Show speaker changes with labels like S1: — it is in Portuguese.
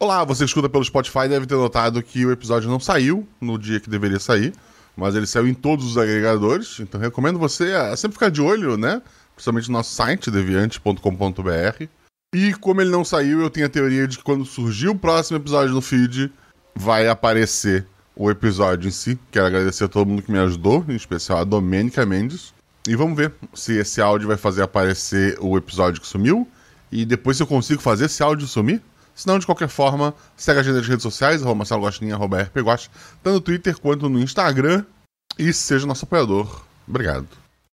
S1: Olá, você escuta pelo Spotify deve ter notado que o episódio não saiu no dia que deveria sair, mas ele saiu em todos os agregadores, então recomendo você a sempre ficar de olho, né? Principalmente no nosso site, deviante.com.br. E como ele não saiu, eu tenho a teoria de que quando surgir o próximo episódio no feed, vai aparecer o episódio em si. Quero agradecer a todo mundo que me ajudou, em especial a Domênica Mendes. E vamos ver se esse áudio vai fazer aparecer o episódio que sumiu. E depois se eu consigo fazer esse áudio sumir. Se não, de qualquer forma, segue a gente nas redes sociais, arroba Marcelo Gostinha, arroba RPGost, tanto no Twitter quanto no Instagram. E seja nosso apoiador. Obrigado.